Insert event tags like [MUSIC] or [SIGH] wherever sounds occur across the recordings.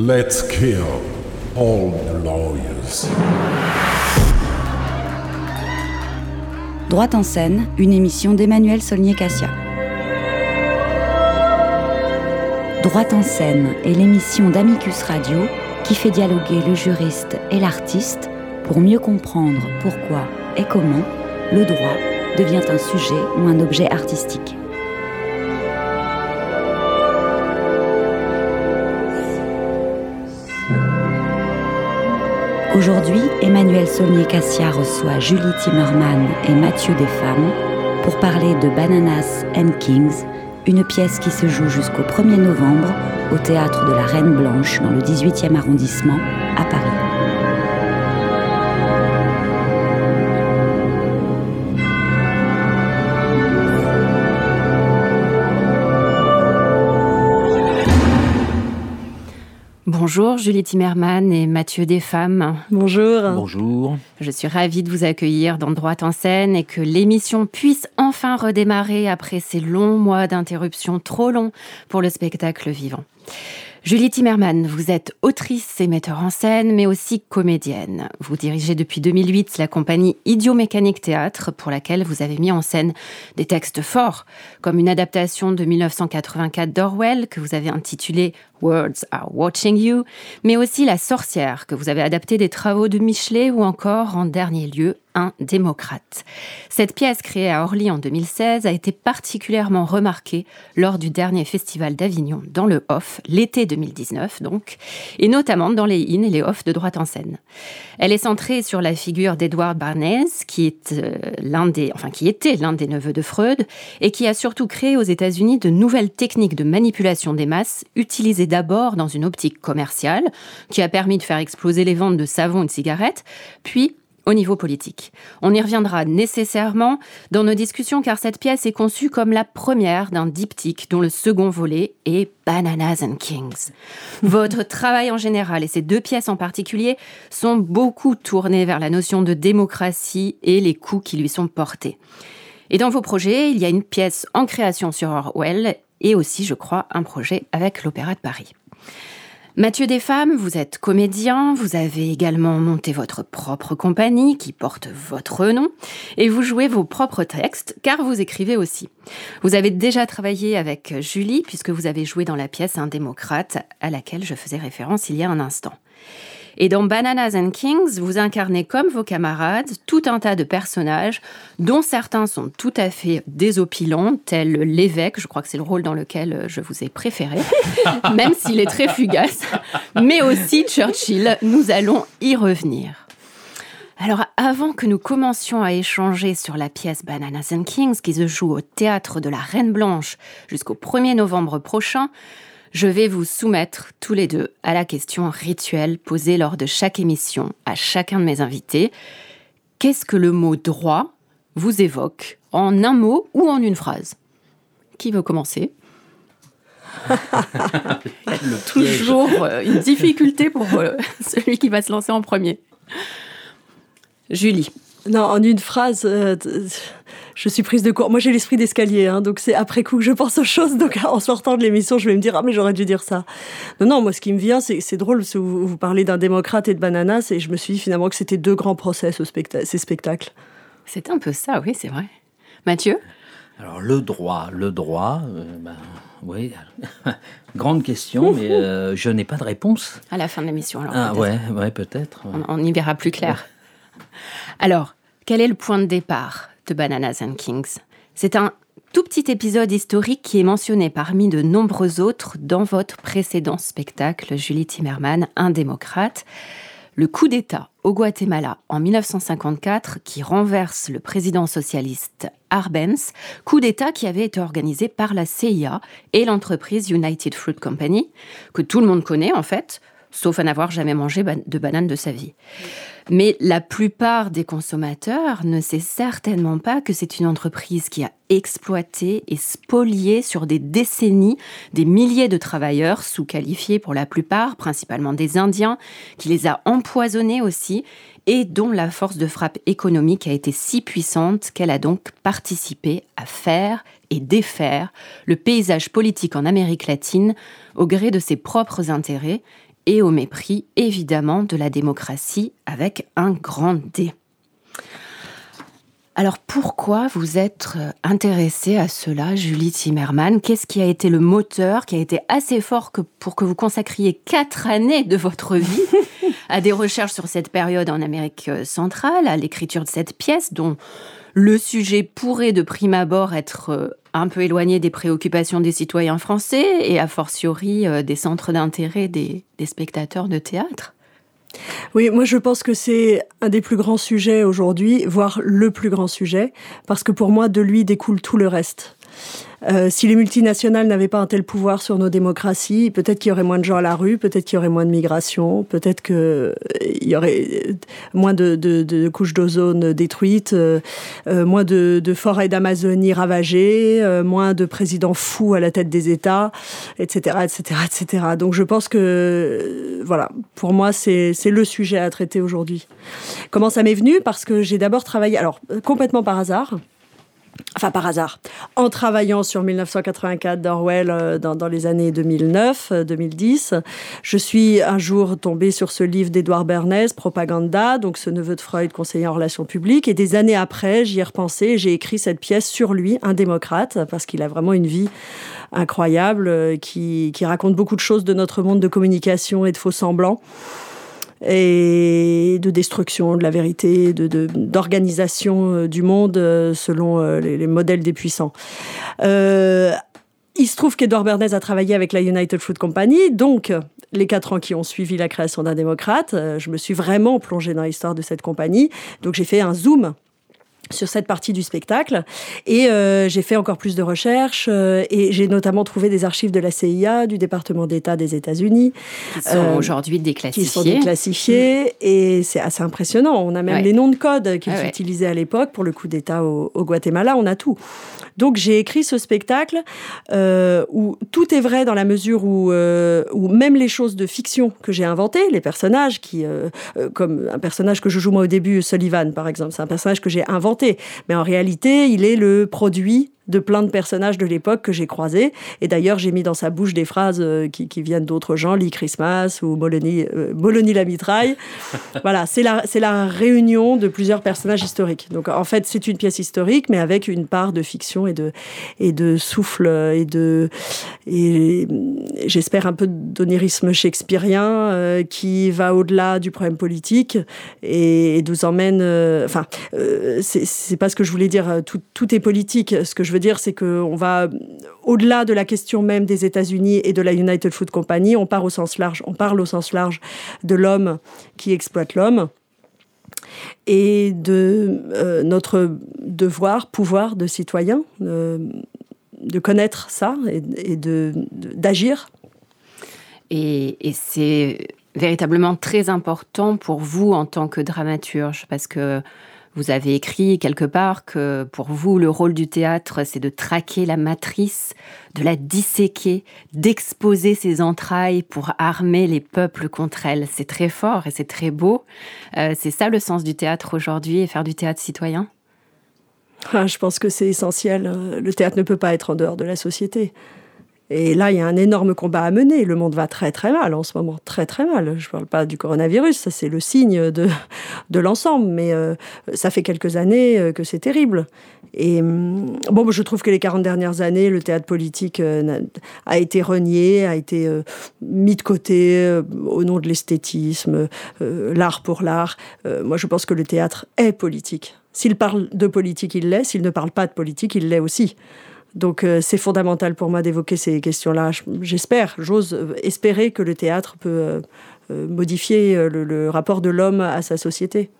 Let's kill all the lawyers. Droite en scène, une émission d'Emmanuel Solnier-Cassia. Droite en scène est l'émission d'Amicus Radio qui fait dialoguer le juriste et l'artiste pour mieux comprendre pourquoi et comment le droit devient un sujet ou un objet artistique. Aujourd'hui, Emmanuel Saulnier-Cassia reçoit Julie Timmerman et Mathieu Desfemmes pour parler de Bananas and Kings, une pièce qui se joue jusqu'au 1er novembre au théâtre de la Reine Blanche dans le 18e arrondissement à Paris. Bonjour Julie Timmerman et Mathieu Desfemmes. Bonjour. Bonjour. Je suis ravie de vous accueillir dans Droite en scène et que l'émission puisse enfin redémarrer après ces longs mois d'interruption trop longs pour le spectacle vivant. Julie Timmerman, vous êtes autrice et metteur en scène, mais aussi comédienne. Vous dirigez depuis 2008 la compagnie Idiomécanique Théâtre, pour laquelle vous avez mis en scène des textes forts, comme une adaptation de 1984 d'Orwell que vous avez intitulée Words Are Watching You, mais aussi La sorcière, que vous avez adapté des travaux de Michelet ou encore, en dernier lieu, Un démocrate. Cette pièce créée à Orly en 2016 a été particulièrement remarquée lors du dernier festival d'Avignon dans le Off, l'été 2019 donc, et notamment dans les in et les off de droite en scène. Elle est centrée sur la figure d'Edouard Barnes, qui est euh, l'un des, enfin qui était l'un des neveux de Freud, et qui a surtout créé aux États-Unis de nouvelles techniques de manipulation des masses utilisées d'abord dans une optique commerciale, qui a permis de faire exploser les ventes de savon et de cigarettes, puis au niveau politique. On y reviendra nécessairement dans nos discussions car cette pièce est conçue comme la première d'un diptyque dont le second volet est Bananas and Kings. Votre travail en général et ces deux pièces en particulier sont beaucoup tournés vers la notion de démocratie et les coups qui lui sont portés. Et dans vos projets, il y a une pièce en création sur Orwell et aussi, je crois, un projet avec l'Opéra de Paris. Mathieu Desfemmes, vous êtes comédien, vous avez également monté votre propre compagnie qui porte votre nom et vous jouez vos propres textes car vous écrivez aussi. Vous avez déjà travaillé avec Julie puisque vous avez joué dans la pièce Un démocrate à laquelle je faisais référence il y a un instant. Et dans Bananas and Kings, vous incarnez comme vos camarades tout un tas de personnages dont certains sont tout à fait désopilants, tels l'évêque, je crois que c'est le rôle dans lequel je vous ai préféré, [LAUGHS] même s'il est très fugace, mais aussi Churchill, nous allons y revenir. Alors, avant que nous commencions à échanger sur la pièce Bananas and Kings qui se joue au théâtre de la Reine Blanche jusqu'au 1er novembre prochain, je vais vous soumettre tous les deux à la question rituelle posée lors de chaque émission à chacun de mes invités. Qu'est-ce que le mot droit vous évoque en un mot ou en une phrase? Qui veut commencer? [LAUGHS] Toujours euh, une difficulté pour euh, [LAUGHS] celui qui va se lancer en premier. Julie. Non, en une phrase, euh, je suis prise de court. Moi, j'ai l'esprit d'escalier, hein, donc c'est après coup que je pense aux choses. Donc, en sortant de l'émission, je vais me dire ah mais j'aurais dû dire ça. Non, non, moi, ce qui me vient, c'est c'est drôle. Parce que vous, vous parlez d'un démocrate et de bananas, et je me suis dit finalement que c'était deux grands procès ce specta ces spectacles. C'est un peu ça, oui, c'est vrai. Mathieu? Alors le droit, le droit, euh, ben, oui, [LAUGHS] grande question, mais euh, je n'ai pas de réponse. À la fin de l'émission, alors. Ah peut-être. ouais, ouais, peut-être. ouais. On, on y verra plus clair. Alors, quel est le point de départ? Bananas and Kings. C'est un tout petit épisode historique qui est mentionné parmi de nombreux autres dans votre précédent spectacle, Julie Timmerman, Un démocrate. Le coup d'État au Guatemala en 1954 qui renverse le président socialiste Arbenz, coup d'État qui avait été organisé par la CIA et l'entreprise United Fruit Company, que tout le monde connaît en fait, sauf à n'avoir jamais mangé de banane de sa vie. Mais la plupart des consommateurs ne sait certainement pas que c'est une entreprise qui a exploité et spolié sur des décennies des milliers de travailleurs sous-qualifiés pour la plupart, principalement des Indiens, qui les a empoisonnés aussi et dont la force de frappe économique a été si puissante qu'elle a donc participé à faire et défaire le paysage politique en Amérique latine au gré de ses propres intérêts et au mépris évidemment de la démocratie avec un grand D. Alors pourquoi vous êtes euh, intéressée à cela, Julie Zimmermann? Qu'est-ce qui a été le moteur, qui a été assez fort que pour que vous consacriez quatre années de votre vie à des recherches sur cette période en Amérique euh, centrale, à l'écriture de cette pièce dont le sujet pourrait de prime abord être euh, un peu éloigné des préoccupations des citoyens français et a fortiori des centres d'intérêt des spectateurs de théâtre oui, moi je pense que c'est un des plus grands sujets aujourd'hui, voire le plus grand sujet, parce que pour moi de lui découle tout le reste. Euh, si les multinationales n'avaient pas un tel pouvoir sur nos démocraties, peut-être qu'il y aurait moins de gens à la rue, peut-être qu'il y aurait moins de migration, peut-être qu'il euh, y aurait moins de, couches d'ozone détruites, euh, moins de, forêts d'Amazonie ravagées, moins de présidents fous à la tête des États, etc., etc., etc. Donc je pense que, voilà, pour moi, c'est le sujet à traiter aujourd'hui. Comment ça m'est venu? Parce que j'ai d'abord travaillé, alors complètement par hasard, enfin par hasard, en travaillant sur 1984 d'Orwell euh, dans, les années 2009-2010. Euh, je suis un jour tombée sur ce livre d'Edouard Bernays, Propaganda, donc ce neveu de Freud, conseiller en relations publiques. Et des années après, j'y ai repensé j'ai écrit cette pièce sur lui, un démocrate, parce qu'il a vraiment une vie incroyable, euh, qui raconte beaucoup de choses de notre monde de communication et de faux semblants et de destruction de la vérité, d'organisation de, du monde euh, selon euh, les, modèles des puissants. Euh, il se trouve qu'Edouard Bernays a travaillé avec la United Fruit Company, donc les quatre ans qui ont suivi la création d'un démocrate, je me suis vraiment plongée dans l'histoire de cette compagnie. Donc j'ai fait un zoom sur cette partie du spectacle. Et euh, j'ai fait encore plus de recherches euh, et j'ai notamment trouvé des archives de la CIA, du département d'État des États-Unis. Qui sont euh, aujourd'hui déclassifiées. Qui sont déclassifiées et c'est assez impressionnant. On a même les noms de code qu'ils utilisaient à l'époque pour le coup d'État au, au, Guatemala, on a tout. Donc j'ai écrit ce spectacle où tout est vrai dans la mesure où, où même les choses de fiction que j'ai inventées, les personnages qui, comme un personnage que je joue moi au début, Sullivan par exemple, c'est un personnage que j'ai inventé. Mais en réalité, il est le produit de plein de personnages de l'époque que j'ai croisés. Et d'ailleurs, j'ai mis dans sa bouche des phrases euh, qui, viennent d'autres gens, Lee Christmas ou Bologna, euh, la mitraille. [LAUGHS] voilà, c'est la, c'est la réunion de plusieurs personnages historiques. Donc en fait, c'est une pièce historique, mais avec une part de fiction et de, et de souffle et de, et j'espère un peu d'onirisme shakespearien euh, qui va au-delà du problème politique et, nous emmène. enfin, c'est, c'est pas ce que je voulais dire. Tout, tout est politique. Ce que je veux dire, c'est qu'on va au-delà de la question même des États-Unis et de la United Food Company, on part au sens large, on parle au sens large de l'homme qui exploite l'homme et de euh, notre devoir, pouvoir de citoyen, euh, de connaître ça et, de, d'agir. Et c'est véritablement très important pour vous en tant que dramaturge, parce que vous avez écrit quelque part que pour vous, le rôle du théâtre, c'est de traquer la matrice, de la disséquer, d'exposer ses entrailles pour armer les peuples contre elle. C'est très fort et c'est très beau. Euh, c'est ça le sens du théâtre aujourd'hui et faire du théâtre citoyen? Ah, Je pense que c'est essentiel. Le théâtre ne peut pas être en dehors de la société. Et là, il y a un énorme combat à mener. Le monde va très très mal en ce moment, très très mal. Je ne parle pas du coronavirus, ça c'est le signe de, [LAUGHS] de l'ensemble, mais euh, ça fait quelques années euh, que c'est terrible. Et hum, bon, je trouve que les 40 dernières années, le théâtre politique euh, a été renié, a été mis de côté au nom de l'esthétisme, l'art pour l'art. moi, je pense que le théâtre est politique. S'il parle de politique, il l'est. S'il ne parle pas de politique, il l'est aussi. Donc euh, c'est fondamental pour moi d'évoquer ces questions-là. J'espère, j'ose euh, espérer que le théâtre peut euh, modifier le, rapport de l'homme à sa société.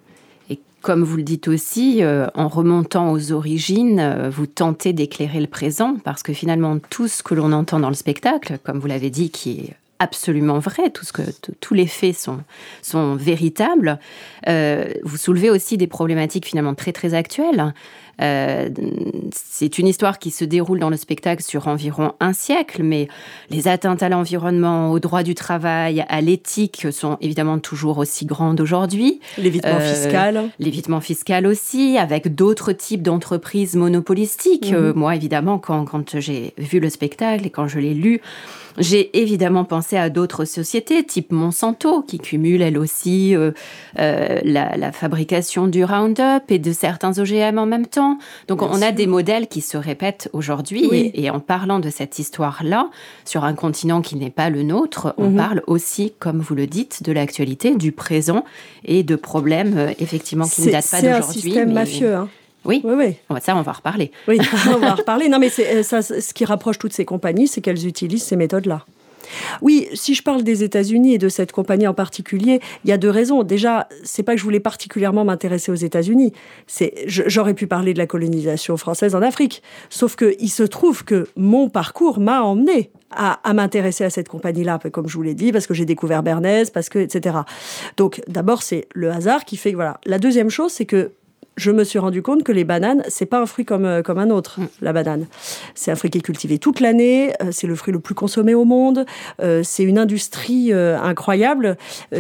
Et comme vous le dites aussi, en remontant aux origines, vous tentez d'éclairer le présent, parce que finalement, tout ce que l'on entend dans le spectacle, comme vous l'avez dit, qui est absolument vrai, tout ce que, tous les faits sont, sont véritables, vous soulevez aussi des problématiques finalement très très actuelles. Euh, c'est une histoire qui se déroule dans le spectacle sur environ un siècle, mais les atteintes à l'environnement, au droit du travail, à l'éthique sont évidemment toujours aussi grandes aujourd'hui. L'évitement euh, fiscal. L'évitement fiscal aussi, avec d'autres types d'entreprises monopolistiques. Mhm. Euh, moi, évidemment, quand, quand j'ai vu le spectacle et quand je l'ai lu, j'ai évidemment pensé à d'autres sociétés, type Monsanto, qui cumule elle aussi la, fabrication du Roundup et de certains OGM en même temps. Donc on a des modèles qui se répètent aujourd'hui. Et, en parlant de cette histoire-là, sur un continent qui n'est pas le nôtre, on mhm. parle aussi, comme vous le dites, de l'actualité, du présent et de problèmes effectivement qui ne datent pas d'aujourd'hui. C'est un système mafieux. Hein. Oui, oui, oui. Ça, on va en reparler. Oui, [LAUGHS] on va en reparler. Non, mais ça, ce qui rapproche toutes ces compagnies, c'est qu'elles utilisent ces méthodes-là. Oui, si je parle des États-Unis et de cette compagnie en particulier, il y a deux raisons. Déjà, c'est pas que je voulais particulièrement m'intéresser aux États-Unis. J'aurais pu parler de la colonisation française en Afrique. Sauf que il se trouve que mon parcours m'a emmené à, m'intéresser à cette compagnie-là, comme je vous l'ai dit, parce que j'ai découvert Bernays, parce que, etc. Donc, d'abord, c'est le hasard qui fait que, voilà. La deuxième chose, c'est que je me suis rendu compte que les bananes, c'est pas un fruit comme, euh, comme un autre, mm. la banane. C'est un fruit qui est cultivé toute l'année, euh, c'est le fruit le plus consommé au monde, euh, c'est une industrie incroyable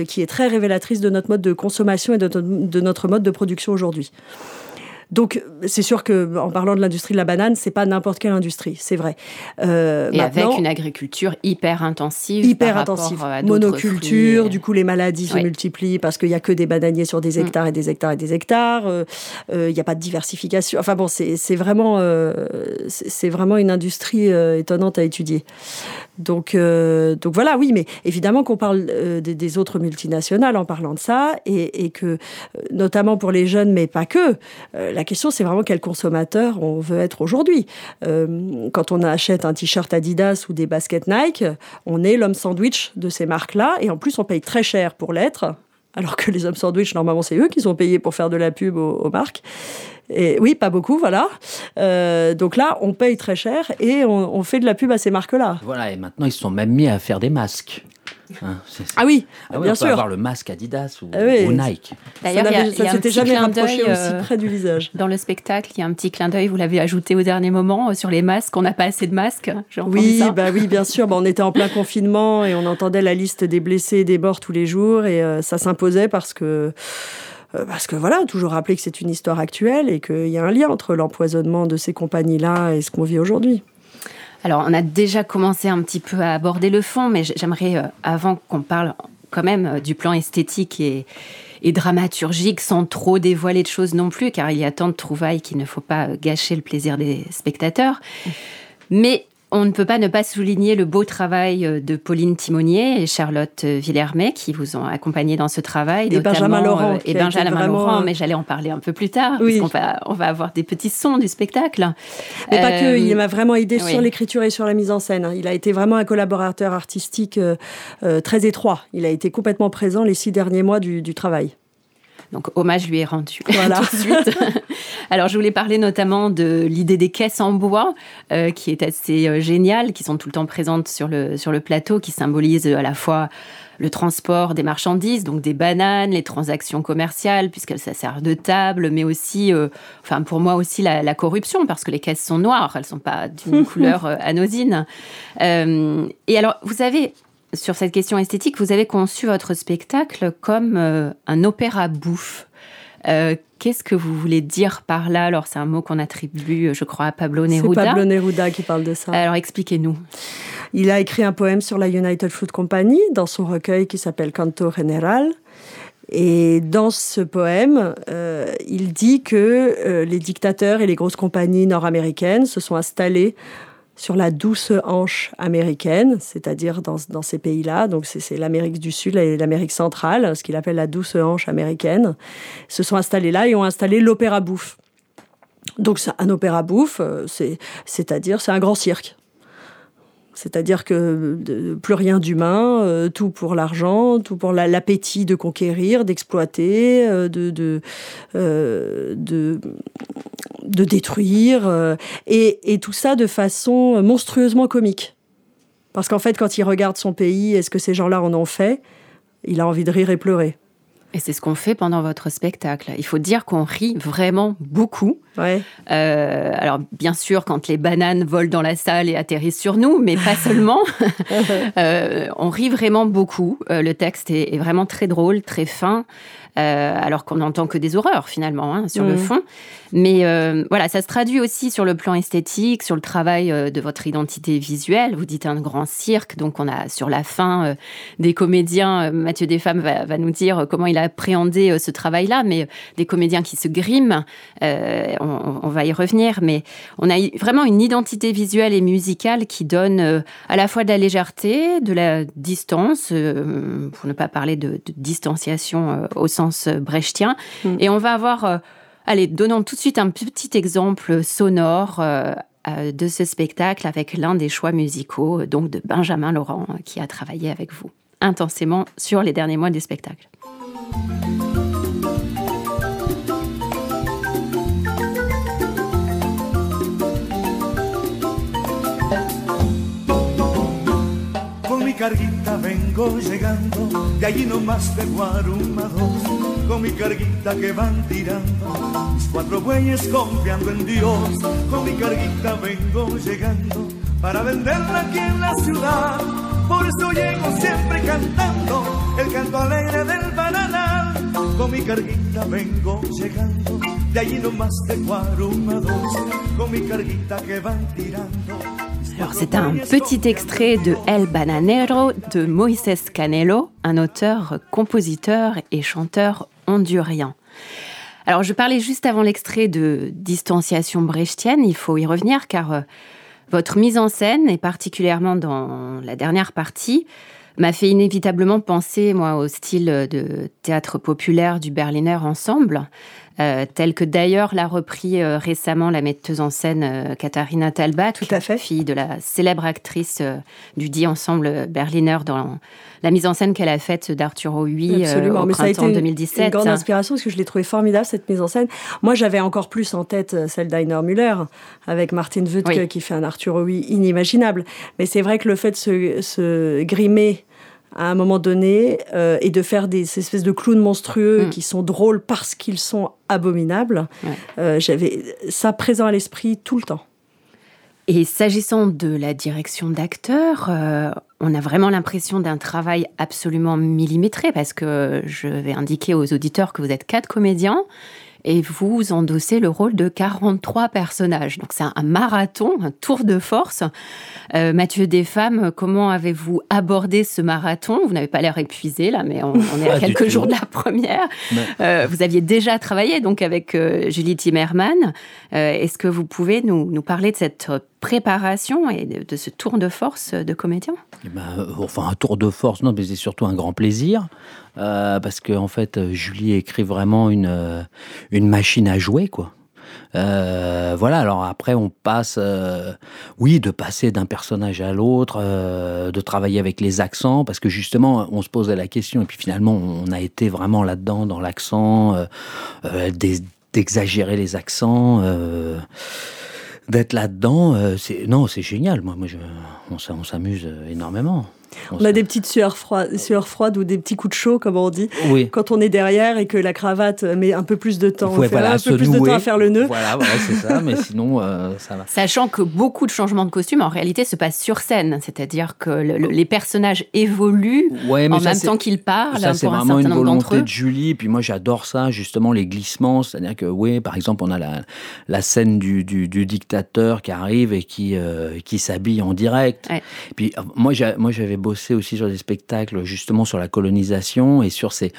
qui est très révélatrice de notre mode de consommation et de notre mode de production aujourd'hui. Donc, c'est sûr que en parlant de l'industrie de la banane, c'est pas n'importe quelle industrie, c'est vrai. Euh, et avec une agriculture hyper intensive. Hyper intensive. Monoculture, du coup, les maladies se multiplient parce qu'il y a que des bananiers sur des mm. hectares et des hectares et des hectares. Euh, euh, il n'y a pas de diversification. Enfin bon, c'est vraiment, c'est vraiment une industrie étonnante à étudier. Donc, donc voilà, oui, mais évidemment qu'on parle des, autres multinationales en parlant de ça, et, et, que, notamment pour les jeunes, mais pas que, la question, c'est vraiment quel consommateur on veut être aujourd'hui. Euh, quand on achète un t-shirt Adidas ou des baskets Nike, on est l'homme sandwich de ces marques-là, et en plus, on paye très cher pour l'être. Alors que les hommes sandwich, normalement, c'est eux qui sont payés pour faire de la pub aux, marques. Et oui, pas beaucoup, voilà. Euh, donc là, on paye très cher et on, on fait de la pub à ces marques-là. Voilà, et maintenant, ils se sont même mis à faire des masques. Hein, ah oui, ah bien on sûr. Peut avoir le masque Adidas ou, ah Nike. D'ailleurs, ça ne s'était jamais rapproché aussi euh, près du visage. Dans le spectacle, il y a un petit clin d'œil, vous l'avez ajouté au dernier moment, euh, sur les masques. On n'a pas assez de masques. Oui, bah oui, bien sûr. Bah, on était en plein confinement et on entendait la liste des blessés et des morts tous les jours et euh, ça s'imposait parce que parce que voilà, toujours rappeler que c'est une histoire actuelle et qu'il y a un lien entre l'empoisonnement de ces compagnies-là et ce qu'on vit aujourd'hui. Alors, on a déjà commencé un petit peu à aborder le fond, mais j'aimerais, euh, avant qu'on parle quand même euh, du plan esthétique et, dramaturgique, sans trop dévoiler de choses non plus, car il y a tant de trouvailles qu'il ne faut pas euh, gâcher le plaisir des spectateurs. Mais on ne peut pas ne pas souligner le beau travail euh, de Pauline Timonier et Charlotte euh, Villermé qui vous ont accompagné dans ce travail. Et Benjamin Laurent. Euh, et Benjamin Laurent, mais j'allais en parler un peu plus tard, oui. parce qu'on va, on va avoir des petits sons du spectacle. Mais pas que, il m'a vraiment aidé sur l'écriture et sur la mise en scène. Il a été vraiment un collaborateur artistique très étroit. Il a été complètement présent les six derniers mois du, du travail. Donc hommage lui est rendu [LAUGHS] voilà. tout de suite. [LAUGHS] Alors je voulais parler notamment de l'idée des caisses en bois, euh, qui est assez euh, géniale, qui sont tout le temps présentes sur le, sur le plateau, qui symbolisent à la fois le transport des marchandises, donc des bananes, les transactions commerciales, puisqu'elles ça sert de table, mais aussi, euh, enfin pour moi aussi la, corruption, parce que les caisses sont noires, elles sont pas d'une [LAUGHS] couleur anodine. et alors, vous avez sur cette question esthétique, vous avez conçu votre spectacle comme euh, un opéra bouffe. Euh, qu'est-ce que vous voulez dire par là? Alors, c'est un mot qu'on attribue, je crois, à Pablo Neruda. C'est Pablo Neruda qui parle de ça. Alors, expliquez-nous. Il a écrit un poème sur la United Fruit Company dans son recueil qui s'appelle Canto General. Et dans ce poème, euh, il dit que les dictateurs et les grosses compagnies nord-américaines se sont installés sur la douce hanche américaine, c'est-à-dire dans, ces pays-là, donc c'est l'Amérique du Sud et l'Amérique centrale, ce qu'il appelle la douce hanche américaine, se sont installés là et ont installé l'opéra bouffe. Donc un opéra bouffe, euh, c'est-à-dire c'est un grand cirque. C'est-à-dire que plus rien d'humain, euh, tout pour l'argent, tout pour l'appétit de conquérir, d'exploiter, euh, de, de détruire, euh, et, tout ça de façon monstrueusement comique. Parce qu'en fait, quand il regarde son pays et ce que ces gens-là en ont fait, il a envie de rire et pleurer. Et c'est ce qu'on fait pendant votre spectacle. Il faut dire qu'on rit vraiment beaucoup. Ouais. Euh, alors, bien sûr, quand les bananes volent dans la salle et atterrissent sur nous, mais pas seulement. [LAUGHS] Euh, on rit vraiment beaucoup. Euh, le texte est, est, vraiment très drôle, très fin. Euh, alors qu'on n'entend que des horreurs finalement hein, sur mmh. le fond. Mais euh, voilà, ça se traduit aussi sur le plan esthétique, sur le travail euh, de votre identité visuelle. Vous dites un grand cirque, donc on a sur la fin euh, des comédiens, Mathieu Desfemmes va, va, nous dire comment il a appréhendé ce travail-là, mais des comédiens qui se griment, on, on, va y revenir, mais on a vraiment une identité visuelle et musicale qui donne à la fois de la légèreté, de la distance, pour ne pas parler de, de distanciation au sens brechtien. Mmh. Et on va avoir, euh, allez, donnons tout de suite un petit exemple sonore euh, euh, de ce spectacle avec l'un des choix musicaux, donc de Benjamin Laurent, qui a travaillé avec vous intensément sur les derniers mois du spectacle. Carguita vengo llegando, de allí no más de Guarumados, con mi carguita que van tirando, mis cuatro bueyes confiando en Dios, con mi carguita vengo llegando, para venderla aquí en la ciudad, por eso llego siempre cantando, el canto alegre del bananal, con mi carguita vengo llegando, de allí no más de Guarumados, con mi carguita que van tirando. Alors c'est un petit extrait de El Bananero de Moises Canelo, un auteur, compositeur et chanteur hondurien. Alors je parlais juste avant l'extrait de distanciation brechtienne, il faut y revenir car euh, votre mise en scène, et particulièrement dans la dernière partie, m'a fait inévitablement penser, moi, au style de théâtre populaire du Berliner Ensemble, euh, tel que d'ailleurs l'a repris euh, récemment la metteuse en scène euh, Katharina Talbach, Tout à fait. fille de la célèbre actrice du dit ensemble Berliner dans la mise en scène qu'elle a faite d'Arturo Huy au Mais printemps ça a été une, 2017. Une grande inspiration parce que je l'ai trouvé formidable cette mise en scène. Moi, j'avais encore plus en tête celle d'Ainer Müller avec Martin Wuttke oui. qui fait un Arturo Huy inimaginable. Mais c'est vrai que le fait de se, se grimer à un moment donné euh, et de faire des espèces de clowns monstrueux mmh. qui sont drôles parce qu'ils sont abominables. Ouais. Euh, J'avais ça présent à l'esprit tout le temps. Et s'agissant de la direction d'acteurs, euh, on a vraiment l'impression d'un travail absolument millimétré parce que je vais indiquer aux auditeurs que vous êtes quatre comédiens et vous endossez le rôle de 43 personnages. Donc c'est un marathon, un tour de force. Euh, Mathieu Desfemmes, comment avez-vous abordé ce marathon? Vous n'avez pas l'air épuisé là, mais on, on est à quelques jours de la première. Euh, vous aviez déjà travaillé donc avec euh, Julie Timmerman. Est-ce que vous pouvez nous, nous parler de cette préparation et de, ce tour de force de comédien eh ben, Enfin, un tour de force, non, mais c'est surtout un grand plaisir. Euh, parce que en fait, Julie écrit vraiment une, euh, une machine à jouer, quoi. Euh, voilà, alors après, on passe, euh, oui, de passer d'un personnage à l'autre, euh, de travailler avec les accents, parce que justement, on se posait la question, et puis finalement, on a été vraiment là-dedans, dans l'accent, euh, d'exagérer les accents d'être là-dedans, euh, c'est non, c'est génial. Moi, moi je, on, s'amuse énormément. On, on a des petites sueurs froides, sueurs froides ou des petits coups de chaud, comme on dit, oui. quand on est derrière et que la cravate met un peu plus de temps, ouais, voilà, un peu plus nouer. de temps à faire le nœud. Voilà, voilà c'est ça. Mais [LAUGHS] sinon, euh, ça va. Sachant que beaucoup de changements de costume, en réalité, se passent sur scène, c'est-à-dire que le, le, les personnages évoluent ouais, en ça, même temps qu'ils parlent. Ça, c'est vraiment un une volonté de Julie. Puis moi, j'adore ça, justement, les glissements. C'est-à-dire que, oui, par exemple, on a la, la scène du, du, du dictateur qui arrive et qui, euh, qui s'habille en direct. Ouais. Puis moi, j'avais bossé aussi sur des spectacles justement sur la colonisation et sur ces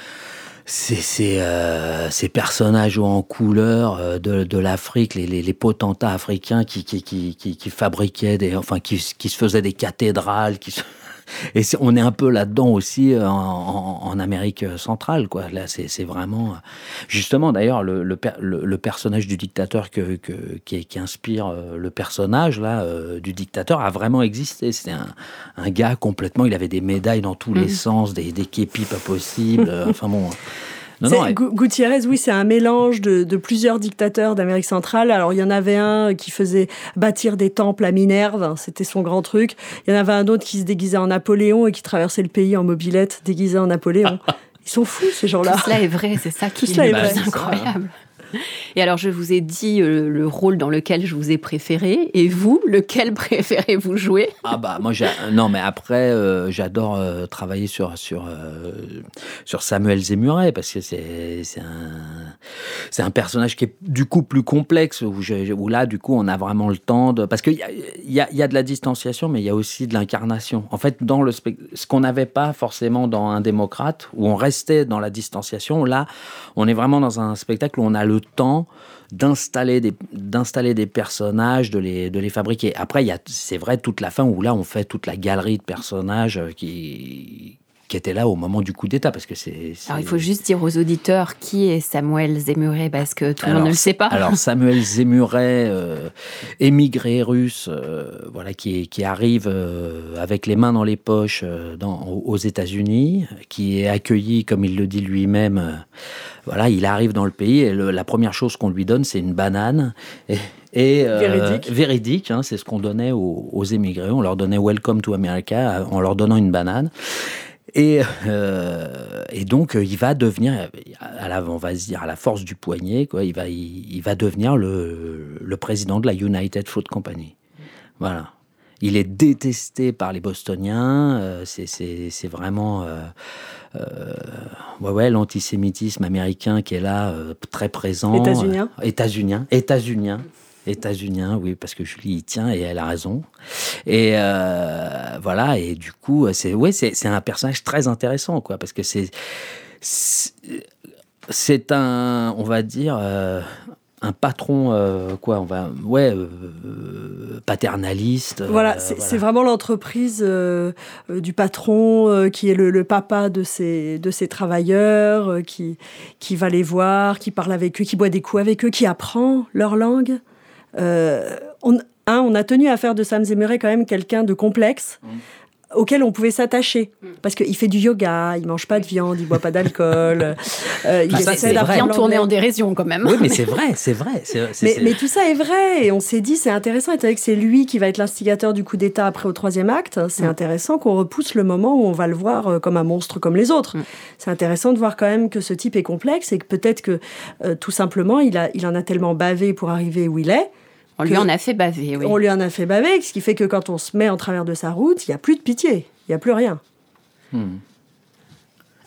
ces, ces, euh, personnages en couleur euh, de, de l'Afrique, les, les, potentats africains qui, qui, qui fabriquaient des, enfin, qui, qui se faisaient des cathédrales, qui se... Et est, on est un peu là-dedans aussi en, en, en, Amérique centrale, quoi. Là, c'est vraiment justement d'ailleurs le, le, le, le, personnage du dictateur que, que qui, qui, inspire euh, le personnage là euh, du dictateur a vraiment existé. C'était un, un, gars complètement. Il avait des médailles dans tous mmh. les sens, des, des képis pas possibles. enfin bon. Non, non, Gutiérrez, oui, c'est un mélange de, de plusieurs dictateurs d'Amérique centrale. Alors, il y en avait un qui faisait bâtir des temples à Minerve, c'était son grand truc. Il y en avait un autre qui se déguisait en Napoléon et qui traversait le pays en mobilette déguisé en Napoléon. [LAUGHS] Ils sont fous, ces gens-là. Tout cela est vrai, c'est ça qui Tout cela est est le vrai. plus incroyable. [LAUGHS] Et alors, je vous ai dit euh, le rôle dans lequel je vous ai préféré. Et vous, lequel [LAUGHS] préférez-vous jouer? Ah bah moi non mais après euh, j'adore euh, travailler sur sur Samuel Zemuret parce que c'est un un personnage qui est du coup plus complexe où, là du coup on a vraiment le temps de parce qu'il y a, y, a, y a de la distanciation mais il y a aussi de l'incarnation. En fait dans le ce qu'on n'avait pas forcément dans un démocrate où on restait dans la distanciation là on est vraiment dans un spectacle où on a le temps d'installer des des personnages, de les fabriquer. Après, c'est vrai toute la fin où là on fait toute la galerie de personnages euh, qui qui étaient là au moment du coup d'État parce que c'est. Alors, il faut juste dire aux auditeurs qui est Samuel Zemuret parce que tout le monde ne le sait pas. Alors [LAUGHS] Samuel Zemuret, euh, émigré russe, euh, voilà, qui, qui arrive euh, avec les mains dans les poches euh, dans, aux États-Unis, qui est accueilli, comme il le dit lui-même. euh, voilà, il arrive dans le pays et le- la première chose qu'on lui donne, c'est une banane. Et, et, euh, Véridique. véridique, hein, c'est ce qu'on donnait aux, aux émigrés. On leur donnait Welcome to America en leur donnant une banane. Et, euh, et donc, euh, il va devenir, à la, on va se dire, à la force du poignet, quoi, il, va, il, il va devenir le, le président de la United Fruit Company. Voilà. Il est détesté par les Bostoniens. euh, c'est- vraiment euh, ouais, ouais, l'antisémitisme américain qui est là, très présent. États-unien. États-unien. États-unien. États-unien, oui, parce que Julie y tient et elle a raison. Et euh, voilà, et du coup, c'est ouais, c'est un personnage très intéressant, quoi, parce que c'est c'est- un, on va dire, euh, un patron, euh, quoi, on va, ouais, euh, paternaliste. Voilà, euh, c'est vraiment l'entreprise du patron qui est le, le papa de ses, de ses travailleurs, qui, qui va les voir, qui parle avec eux, qui boit des coups avec eux, qui apprend leur langue. Euh, on, hein, on a tenu à faire de Sam Zemeray quand même quelqu'un de complexe. auquel on pouvait s'attacher parce qu'il fait du yoga, il mange pas de viande, il boit pas d'alcool, [LAUGHS] euh, il ça, essaie bien tourné en dérision quand même. Oui, mais c'est vrai, c'est vrai. c'est- c'est- Mais, c'est- mais tout ça est vrai et on s'est dit c'est intéressant étant donné que c'est lui qui va être l'instigateur du coup d'État après au troisième acte. C'est Mm. intéressant qu'on repousse le moment où on va le voir euh, comme un monstre comme les autres. Mm. C'est intéressant de voir quand même que ce type est complexe et que peut-être que euh, tout simplement il, a, il en a tellement bavé pour arriver où il est. On lui en a fait baver, oui. On lui en a fait baver, ce qui fait que quand on se met en travers de sa route, il n'y a plus de pitié, il n'y a plus rien. Hmm.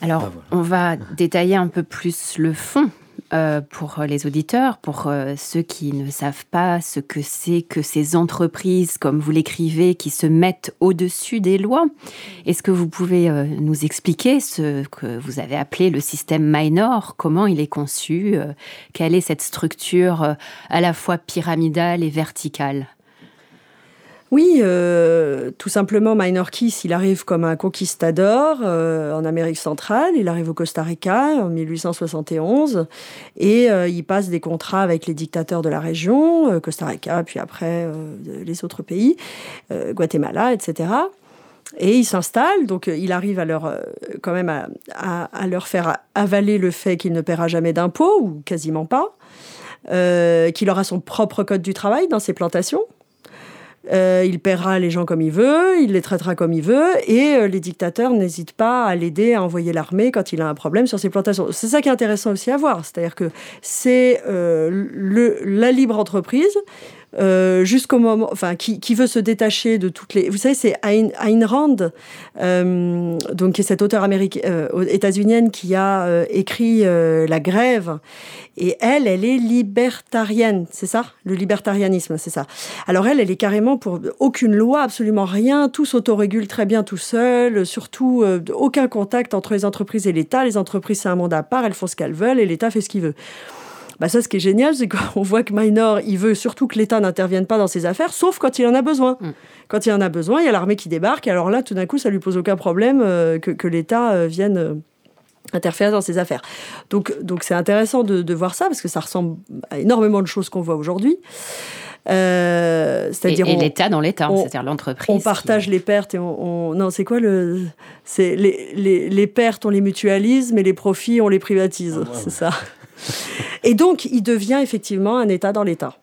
Alors, Ah, voilà. on va détailler un peu plus le fond euh, pour les auditeurs, pour euh, ceux qui ne savent pas ce que c'est que ces entreprises, comme vous l'écrivez, qui se mettent au-dessus des lois. Est-ce que vous pouvez euh, nous expliquer ce que vous avez appelé le système minor? Comment il est conçu? Euh, Quelle est cette structure euh, à la fois pyramidale et verticale? Oui, euh, tout simplement, Minor Kiss, il arrive comme un conquistador euh, en Amérique centrale. Il arrive au Costa Rica en 1871 et euh, il passe des contrats avec les dictateurs de la région, Costa Rica, puis après les autres pays, Guatemala, etc. Et il s'installe, donc il arrive à leur, quand même à, leur faire avaler le fait qu'il ne paiera jamais d'impôts, ou quasiment pas, qu'il aura son propre code du travail dans ses plantations. Euh, il paiera les gens comme il veut, il les traitera comme il veut, et euh, les dictateurs n'hésitent pas à l'aider à envoyer l'armée quand il a un problème sur ses plantations. C'est ça qui est intéressant aussi à voir, c'est-à-dire que c'est euh, la libre entreprise euh, jusqu'au moment, enfin, qui, veut se détacher de toutes les. Vous savez, c'est Ayn, Rand, euh, donc qui est cette auteure américaine, euh, états-unienne qui a euh, écrit La Grève, et elle, elle est libertarienne, c'est ça, le libertarianisme, c'est ça. Alors elle, elle est carrément pour aucune loi, absolument rien, tout s'autorégule très bien tout seul, surtout aucun contact entre les entreprises et l'État. Les entreprises, c'est un monde à part, elles font ce qu'elles veulent et l'État fait ce qu'il veut. Bah ça, ce qui est génial, c'est qu'on [LAUGHS] voit que Minor, il veut surtout que l'État n'intervienne pas dans ses affaires, sauf quand il en a besoin. Mm. Quand il en a besoin, il y a l'armée qui débarque, et alors là, tout d'un coup, ça lui pose aucun problème euh, que, que l'État euh, vienne euh, interférer dans ses affaires. Donc, donc c'est intéressant de, de voir ça, parce que ça ressemble à énormément de choses qu'on voit aujourd'hui. Euh, Et, C'est-à-dire, et on- l'État dans l'État, on- c'est-à-dire l'entreprise. on qui- partage les pertes et on, on- non c'est quoi le c'est les, les, les pertes on les mutualise mais les profits on les privatise c'est ça [LAUGHS] et donc il devient effectivement un État dans l'État.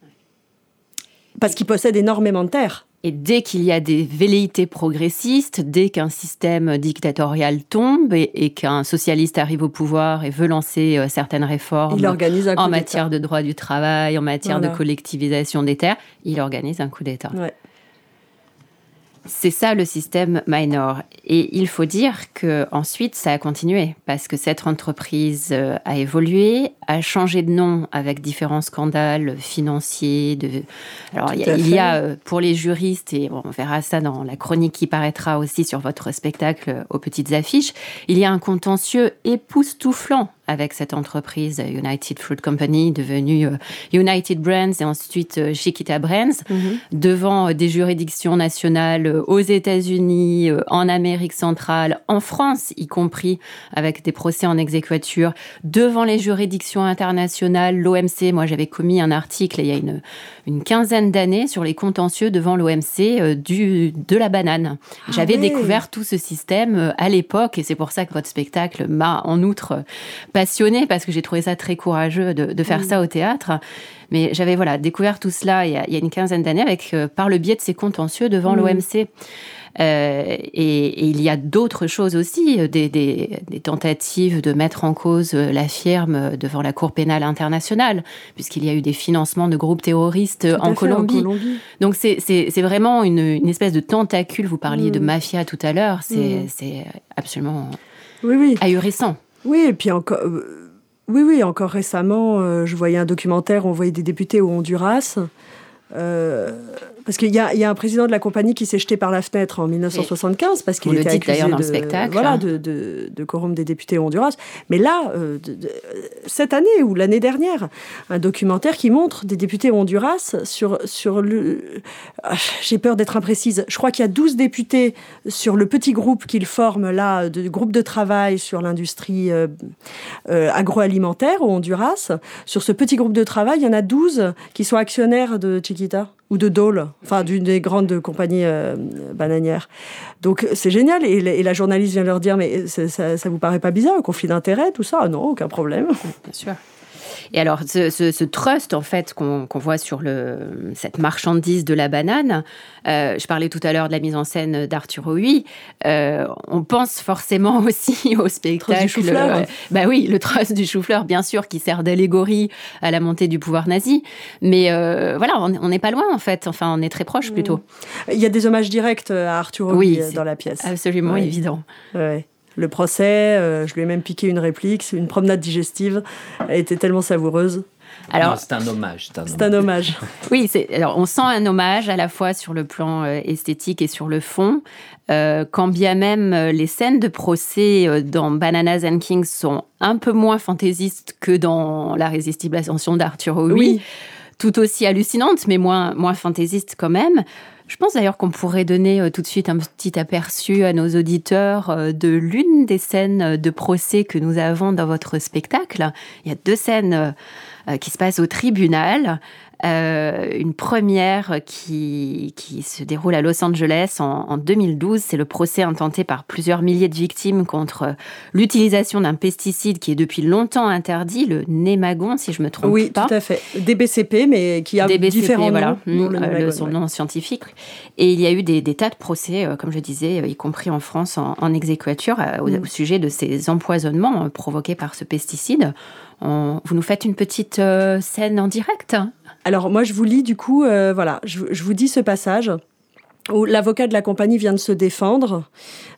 Parce qu'il possède énormément de terres. Et dès qu'il y a des velléités progressistes, dès qu'un système dictatorial tombe et, qu'un socialiste arrive au pouvoir et veut lancer euh, certaines réformes en matière de droit du travail, en matière de collectivisation des terres, il organise un coup d'État. C'est ça le système Minor. Et il faut dire que ensuite ça a continué parce que cette entreprise euh, a évolué, a changé de nom avec différents scandales financiers. De... Alors il y, a, euh, pour les juristes et on verra ça dans la chronique qui paraîtra aussi sur votre spectacle aux petites affiches, il y a un contentieux époustouflant avec cette entreprise United Fruit Company, devenue euh, United Brands et ensuite euh, Chiquita Brands, mhm. devant euh, des juridictions nationales aux États-Unis, en Amérique centrale, en France, y compris avec des procès en exéquature, devant les juridictions internationales, l'OMC. Moi, j'avais commis un article il y a une, une quinzaine d'années sur les contentieux devant l'OMC du, de la banane. Ah j'avais découvert tout ce système à l'époque et c'est pour ça que votre spectacle m'a en outre passionnée parce que j'ai trouvé ça très courageux de, faire mm. ça au théâtre. Mais j'avais voilà découvert tout cela il y a, une quinzaine d'années avec euh, par le biais de ces contentieux devant mm. l'OMC. Euh, et, il y a d'autres choses aussi, euh, des, tentatives de mettre en cause la firme devant la Cour pénale internationale, puisqu'il y a eu des financements de groupes terroristes en Colombie. Donc c'est vraiment une, espèce de tentacule. Vous parliez de mm. mafia tout à l'heure. C'est absolument oui, oui. ahurissant. Oui, et puis encore. Euh, oui, oui, encore récemment, euh, je voyais un documentaire, on voyait des députés au Honduras. Euh, parce qu'il y, y, a un président de la compagnie qui s'est jeté par la fenêtre en 1975 parce qu'il était accusé de, spectacle, voilà, de, de, corrompre des députés Honduras. Mais là, euh, cette année ou l'année dernière, un documentaire qui montre des députés Honduras sur, sur le... Ah, j'ai peur d'être imprécise. Je crois qu'il y a 12 députés sur le petit groupe qu'ils forment là, de groupe de travail sur l'industrie euh, euh, agroalimentaire au Honduras. Sur ce petit groupe de travail, il y en a 12 qui sont actionnaires de Chiquita ou de Dole, enfin d'une des grandes compagnies euh, bananières. Donc c'est génial. Et, la journaliste vient leur dire mais ça, ça, vous paraît pas bizarre, un conflit d'intérêt, tout ça? Non, aucun problème. Bien sûr. Et alors, ce, trust, en fait, qu'on voit sur le, cette marchandise de la banane, euh, je parlais tout à l'heure de la mise en scène d'Arthur Huy, euh, on pense forcément [LAUGHS] aussi au spectacle. Du chou-fleur. Euh, bah oui, le trust du chou-fleur, bien sûr, qui sert d'allégorie à la montée du pouvoir nazi. Mais voilà, on n'est pas loin, en fait. Enfin, on est très proche, plutôt. Il y a des hommages directs à Arthur Huy dans la pièce. Absolument évident. Ouais le procès. Euh, je lui ai même piqué une réplique, une promenade digestive. Elle était tellement savoureuse. Alors, c'est un hommage. C'est un, hommage. [LAUGHS] oui, alors on sent un hommage à la fois sur le plan euh, esthétique et sur le fond. Euh, quand bien même les scènes de procès dans Bananas and Kings sont un peu moins fantaisistes que dans La résistible ascension d'Arthur Oui. Tout aussi hallucinantes, mais moins, moins fantaisistes quand même. Je pense d'ailleurs qu'on pourrait donner euh, tout de suite un petit aperçu à nos auditeurs euh, de l'une des scènes euh, de procès que nous avons dans votre spectacle. Il y a deux scènes qui se passent au tribunal. Euh, une première qui, qui, se déroule à Los Angeles en, 2012. C'est le procès intenté par plusieurs milliers de victimes contre l'utilisation d'un pesticide qui est depuis longtemps interdit, le némagon, si je me trompe oui, pas. Oui, tout à fait. DBCP, mais qui a DBCP, différents voilà, noms. Euh, son nom scientifique. Et il y a eu des, tas de procès, euh, comme je disais, y compris en France, en, exéquature, au, mm. au, sujet de ces empoisonnements provoqués par ce pesticide. vous nous faites une petite scène en direct? Alors moi je vous lis du coup, euh, voilà, je, vous dis ce passage où l'avocat de la compagnie vient de se défendre.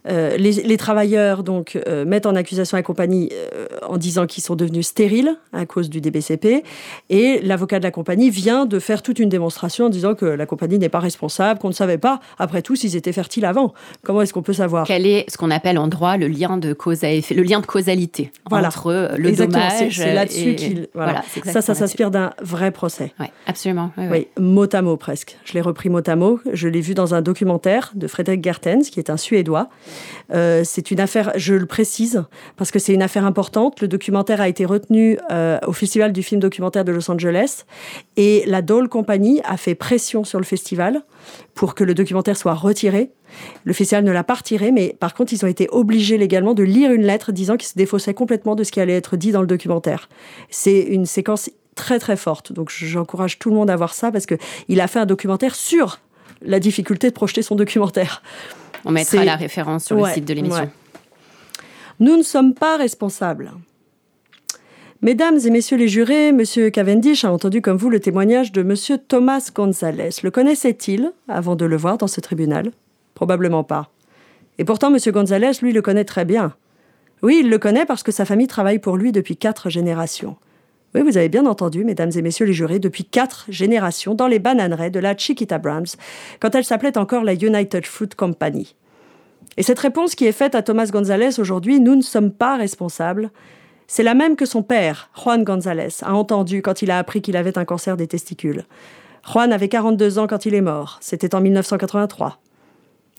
Euh, les, travailleurs donc euh, mettent en accusation la compagnie euh, en disant qu'ils sont devenus stériles à cause du DBCP. Et l'avocat de la compagnie vient de faire toute une démonstration en disant que la compagnie n'est pas responsable, qu'on ne savait pas, après tout, s'ils étaient fertiles avant. Comment est-ce qu'on peut savoir? Quel est ce qu'on appelle en droit le lien de cause à effet, le lien de causalité entre le dommage C'est là-dessus qu'il. Voilà. ça, ça s'inspire d'un vrai procès. Oui, absolument. Oui, oui. mot à mot presque. Je l'ai repris mot à mot. Je l'ai vu dans un documentaire de Frédéric Gertens, qui est un Suédois. Euh, c'est une affaire, je le précise, parce que c'est une affaire importante. Le documentaire a été retenu euh, au Festival du film documentaire de Los Angeles et la Dole Company a fait pression sur le festival pour que le documentaire soit retiré. Le festival ne l'a pas retiré, mais par contre, ils ont été obligés légalement de lire une lettre disant qu'il se défaussait complètement de ce qui allait être dit dans le documentaire. C'est une séquence très très forte. Donc j'encourage tout le monde à voir ça parce qu'il a fait un documentaire sur la difficulté de projeter son documentaire. On mettra la référence sur le site de l'émission. Nous ne sommes pas responsables. Mesdames et messieurs les jurés, monsieur Cavendish a entendu comme vous le témoignage de monsieur Thomas Gonzalez. Le connaissait-il avant de le voir dans ce tribunal? Probablement pas. Et pourtant, monsieur Gonzalez, lui, le connaît très bien. Oui, il le connaît parce que sa famille travaille pour lui depuis quatre générations. Oui, vous avez bien entendu, mesdames et messieurs les jurés, depuis quatre générations dans les bananeraies de la Chiquita Browns, quand elle s'appelait encore la United Fruit Company. Et cette réponse qui est faite à Thomas Gonzalez aujourd'hui, nous ne sommes pas responsables, c'est la même que son père, Juan González, a entendu quand il a appris qu'il avait un cancer des testicules. Juan avait 42 ans quand il est mort. C'était en 1983.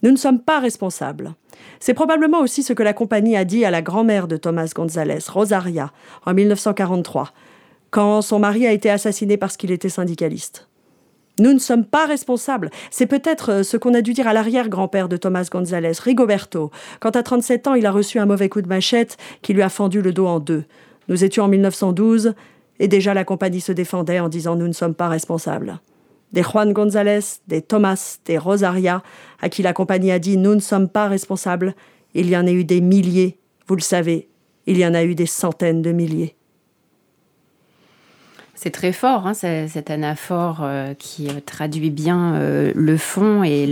Nous ne sommes pas responsables. C'est probablement aussi ce que la compagnie a dit à la grand-mère de Thomas González, Rosaria, en 1943, quand son mari a été assassiné parce qu'il était syndicaliste. Nous ne sommes pas responsables. C'est peut-être euh, ce qu'on a dû dire à l'arrière-grand-père de Thomas Gonzalez, Rigoberto, quand à 37 ans il a reçu un mauvais coup de machette qui lui a fendu le dos en deux. Nous étions en 1912 et déjà la compagnie se défendait en disant nous ne sommes pas responsables. Des Juan Gonzalez, des Thomas, des Rosaria, à qui la compagnie a dit nous ne sommes pas responsables, il y en a eu des milliers, vous le savez, il y en a eu des centaines de milliers. C'est très fort, hein, cet anaphore euh, qui euh, traduit bien euh, le fond et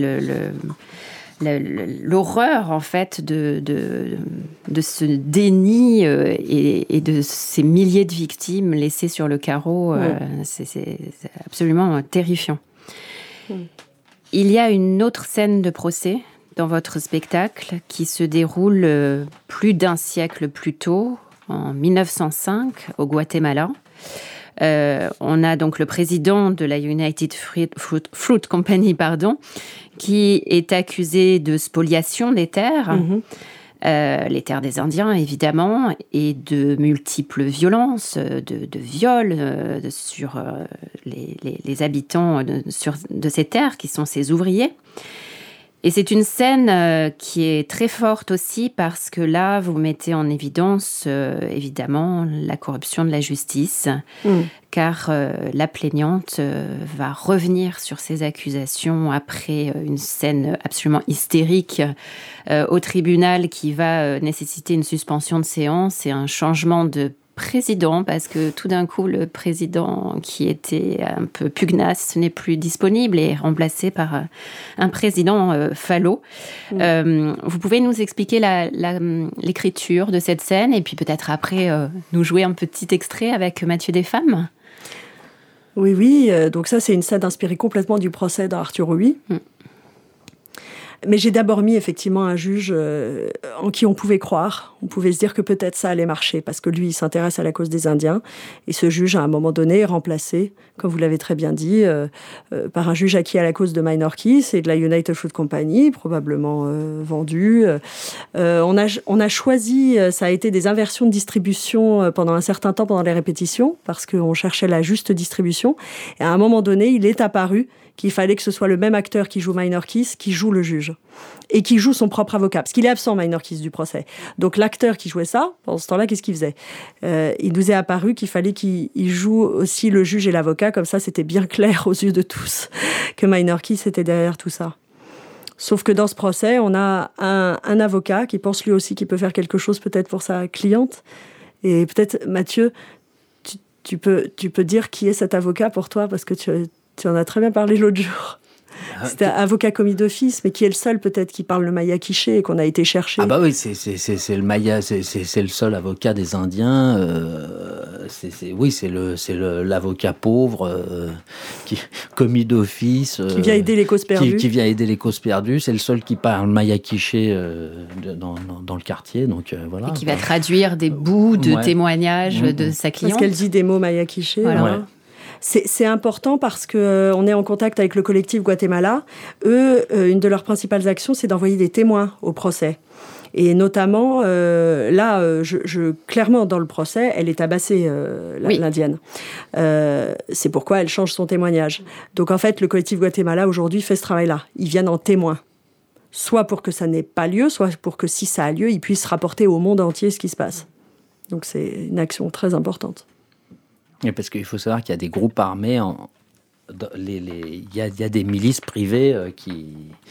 l'horreur en fait de, de, ce déni et, de ces milliers de victimes laissées sur le carreau. C'est absolument terrifiant. Il y a une autre scène de procès dans votre spectacle qui se déroule plus d'un siècle plus tôt, en 1905, au Guatemala. Euh, on a donc le président de la United Fruit, Company, pardon, qui est accusé de spoliation des terres. Mhm. Euh, les terres des Indiens, évidemment, et de multiples violences, de, viols euh, sur les, habitants de ces terres, qui sont ses ouvriers. Et c'est une scène euh, qui est très forte aussi parce que là, vous mettez en évidence euh, évidemment la corruption de la justice, mm. car euh, la plaignante va revenir sur ses accusations après une scène absolument hystérique au tribunal qui va nécessiter une suspension de séance et un changement de président parce que tout d'un coup le président qui était un peu pugnace n'est plus disponible et est remplacé par euh, un président euh, euh, vous pouvez nous expliquer l'écriture de cette scène et puis peut-être après euh, nous jouer un petit extrait avec Mathieu Desfemmes? Oui, oui. Donc ça, c'est une scène inspirée complètement du procès d'Arthur Louis. Mm. Mais j'ai d'abord mis effectivement un juge en qui on pouvait croire. On pouvait se dire que peut-être ça allait marcher parce que lui, il s'intéresse à la cause des Indiens. Et ce juge, à un moment donné, est remplacé, comme vous l'avez très bien dit, euh, euh, par un juge acquis à la cause de Minor Keys et de la United Fruit Company, probablement vendu. on, a, on a choisi, ça a été des inversions de distribution pendant un certain temps pendant les répétitions parce qu'on cherchait la juste distribution. Et à un moment donné, il est apparu qu'il fallait que ce soit le même acteur qui joue Minor Keys qui joue le juge et qui joue son propre avocat, parce qu'il est absent, Minor Keys, du procès. Donc l'acteur qui jouait ça, pendant ce temps-là, qu'est-ce qu'il faisait euh, Il nous est apparu qu'il fallait qu'il joue aussi le juge et l'avocat, comme ça c'était bien clair aux yeux de tous [LAUGHS] que Minor Keys était derrière tout ça. Sauf que dans ce procès, on a un, avocat qui pense lui aussi qu'il peut faire quelque chose peut-être pour sa cliente. Et peut-être, Mathieu, tu, peux, tu peux dire qui est cet avocat pour toi, parce que tu, tu en as très bien parlé l'autre jour. Ah, c'est un avocat commis d'office, mais qui est le seul peut-être qui parle le maya quiché et qu'on a été chercher. Ah bah oui, c'est le maya, c'est le seul avocat des Indiens. Euh, oui, c'est le c'est l'avocat pauvre euh, qui commis d'office. Euh, qui vient aider les causes perdues. Qui, vient aider les causes perdues. C'est le seul qui parle maya quiché dans, dans, le quartier, donc voilà. Et qui va traduire des bouts de témoignages mm, de mm. sa cliente. Parce qu'elle dit des mots maya quiché. Voilà c'est important parce que euh, on est en contact avec le collectif Guatemala. Eux, euh, une de leurs principales actions, c'est d'envoyer des témoins au procès. Et notamment, euh, là, je, clairement, dans le procès, elle est tabassée, l'Indienne. c'est pourquoi elle change son témoignage. Donc, en fait, le collectif Guatemala, aujourd'hui, fait ce travail-là. Ils viennent en témoin. Soit pour que ça n'ait pas lieu, soit pour que si ça a lieu, ils puissent rapporter au monde entier ce qui se passe. Donc, c'est une action très importante parce qu'il faut savoir qu'il y a des groupes armés il y, a des milices privées euh, qui,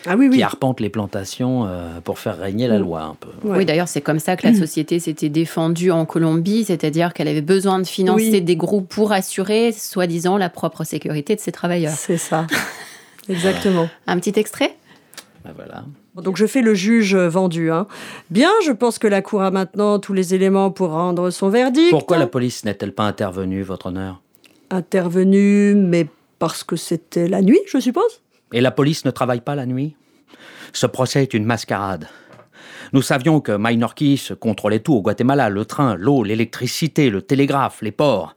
ah oui, qui arpentent les plantations euh, pour faire régner la mm. loi un peu. Oui, d'ailleurs, c'est comme ça que la société s'était défendue en Colombie, c'est-à-dire qu'elle avait besoin de financer des groupes pour assurer, soi-disant, la propre sécurité de ses travailleurs. C'est ça. [LAUGHS] Exactement. Un petit extrait? Ben voilà. Donc je fais le juge vendu. Hein. Bien, je pense que la Cour a maintenant tous les éléments pour rendre son verdict. Pourquoi la police n'est-elle pas intervenue, votre honneur? Intervenue, mais parce que c'était la nuit, je suppose? Et la police ne travaille pas la nuit? Ce procès est une mascarade. Nous savions que Minorquis contrôlait tout au Guatemala, le train, l'eau, l'électricité, le télégraphe, les ports.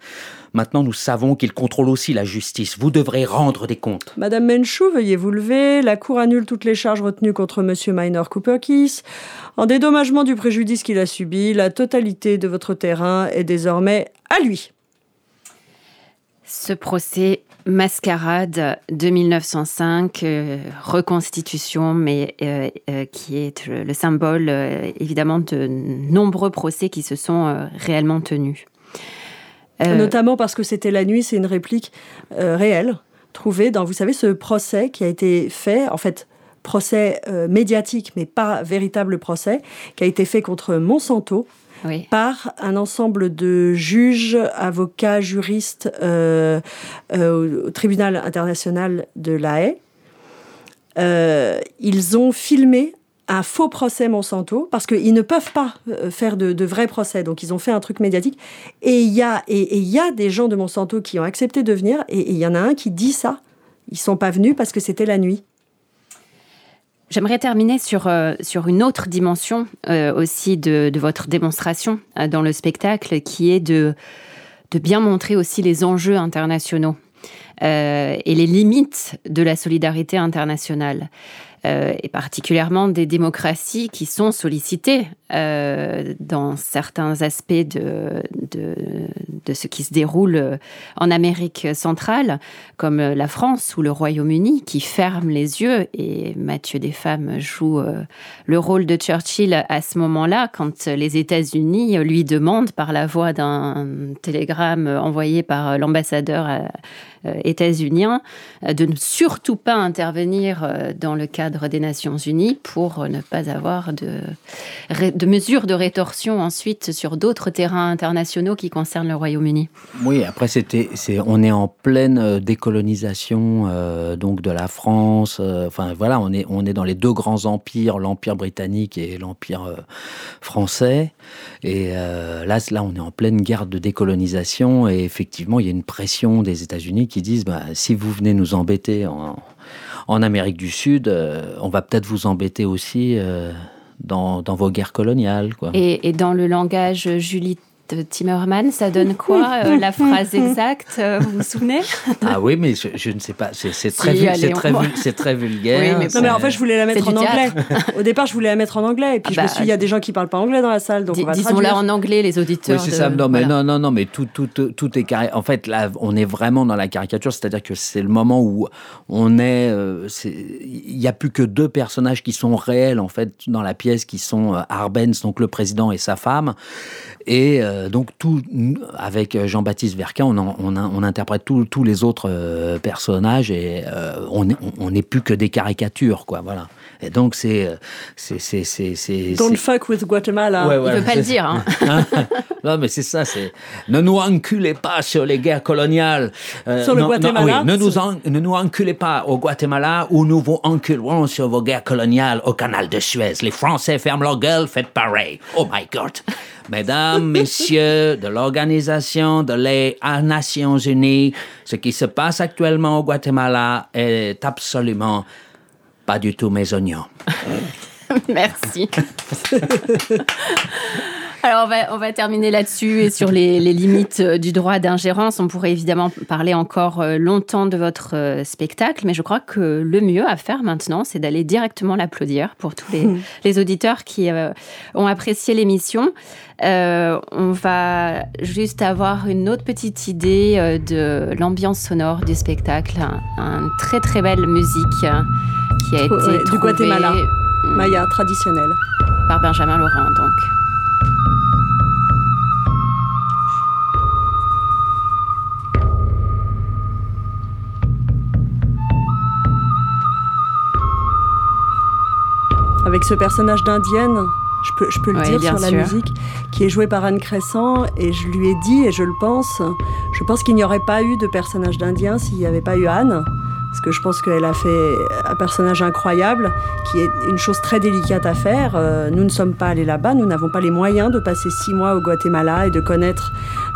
Maintenant, nous savons qu'il contrôle aussi la justice. Vous devrez rendre des comptes. Madame Menchou, veuillez vous lever. La Cour annule toutes les charges retenues contre Monsieur Minor Cooper-Kiss. En dédommagement du préjudice qu'il a subi, la totalité de votre terrain est désormais à lui. Ce procès Mascarade de 1905, euh, reconstitution, mais euh, euh, qui est le symbole évidemment de nombreux procès qui se sont réellement tenus. Euh, Notamment parce que c'était la nuit, c'est une réplique euh, réelle, trouvée dans, vous savez, ce procès qui a été fait, en fait, procès euh, médiatique, mais pas véritable procès, qui a été fait contre Monsanto, par un ensemble de juges, avocats, juristes au tribunal international de La Haye. ils ont filmé un faux procès Monsanto parce qu'ils ne peuvent pas euh, faire de, vrais procès. Donc ils ont fait un truc médiatique. Et il y a des gens de Monsanto qui ont accepté de venir et il y en a un qui dit ça. Ils sont pas venus parce que c'était la nuit. J'aimerais terminer sur, euh, une autre dimension euh, aussi de, votre démonstration dans le spectacle, qui est de bien montrer aussi les enjeux internationaux et les limites de la solidarité internationale. Euh, et particulièrement des démocraties qui sont sollicitées euh, dans certains aspects de, de, ce qui se déroule en Amérique centrale, comme la France ou le Royaume-Uni, qui ferment les yeux. Et Mathieu Desfemmes joue euh, le rôle de Churchill à ce moment-là, quand les États-Unis lui demandent, par la voix d'un télégramme envoyé par l'ambassadeur euh, états-unien euh, de ne surtout pas intervenir euh, dans le cadre des Nations Unies pour ne pas avoir de, mesures de rétorsion ensuite sur d'autres terrains internationaux qui concernent le Royaume-Uni. Oui, après c'était, on est en pleine décolonisation donc de la France. voilà, on est on est dans les deux grands empires, l'empire britannique et l'empire français. Et là, là, on est en pleine guerre de décolonisation et effectivement, il y a une pression des États-Unis qui disent bah, si vous venez nous embêter en, en Amérique du Sud, euh, on va peut-être vous embêter aussi euh, dans, dans, vos guerres coloniales. Quoi. Et, et, dans le langage Julie Timmerman, ça donne quoi euh, [LAUGHS] la phrase exacte euh, Vous vous souvenez? Ah oui, mais je, ne sais pas. C'est très, c'est très, vulgaire. mais, non, mais en fait, je voulais la mettre en anglais. [LAUGHS] Au départ, je voulais la mettre en anglais. Et puis, ah je me bah, suis dit, il y a des gens qui parlent pas anglais dans la salle. Donc, disons-la en anglais, les auditeurs. Oui, c'est ça. Non, mais non, non, non, mais tout, tout, tout, est carré. En fait, là, on est vraiment dans la caricature. C'est-à-dire que c'est le moment où on est. Euh, il n'y a plus que deux personnages qui sont réels, en fait, dans la pièce, qui sont Arbenz, donc le président, et sa femme. Et euh, donc, tout, avec Jean-Baptiste Verquin, on, interprète tous les autres euh, personnages et euh, on n'est plus que des caricatures, quoi. Voilà. Et donc, c'est. Don't fuck with Guatemala. Ouais, ouais, Il veut pas le dire. Hein. [LAUGHS] non, mais c'est ça. c'est Ne nous enculez pas sur les guerres coloniales. sur le Guatemala ne, nous ne nous enculez pas au Guatemala ou nous vous enculerons sur vos guerres coloniales au canal de Suez. Les Français ferment leur gueule, faites pareil. Oh my God. Mesdames, [LAUGHS] messieurs de l'Organisation de les Nations Unies, ce qui se passe actuellement au Guatemala est absolument pas du tout mes oignons. [LAUGHS] Merci. Alors, on va, on va terminer là-dessus et sur les, limites euh, du droit d'ingérence. On pourrait évidemment parler encore euh, longtemps de votre euh, spectacle, mais je crois que le mieux à faire maintenant, c'est d'aller directement l'applaudir pour tous les, [LAUGHS] les auditeurs qui ont apprécié l'émission. on va juste avoir une autre petite idée de l'ambiance sonore du spectacle. Une très très belle musique du euh, Guatemala, mm. Maya traditionnelle, par Benjamin Laurent. Donc. Avec ce personnage d'indienne, je peux, je peux le dire sur la musique, qui est joué par Anne Cressan, et je lui ai dit, et je le pense, je pense qu'il n'y aurait pas eu de personnage d'Indien s'il n'y avait pas eu Anne parce que je pense qu'elle a fait un personnage incroyable, qui est une chose très délicate à faire. Euh, nous ne sommes pas allés là-bas, nous n'avons pas les moyens de passer six mois au Guatemala et de connaître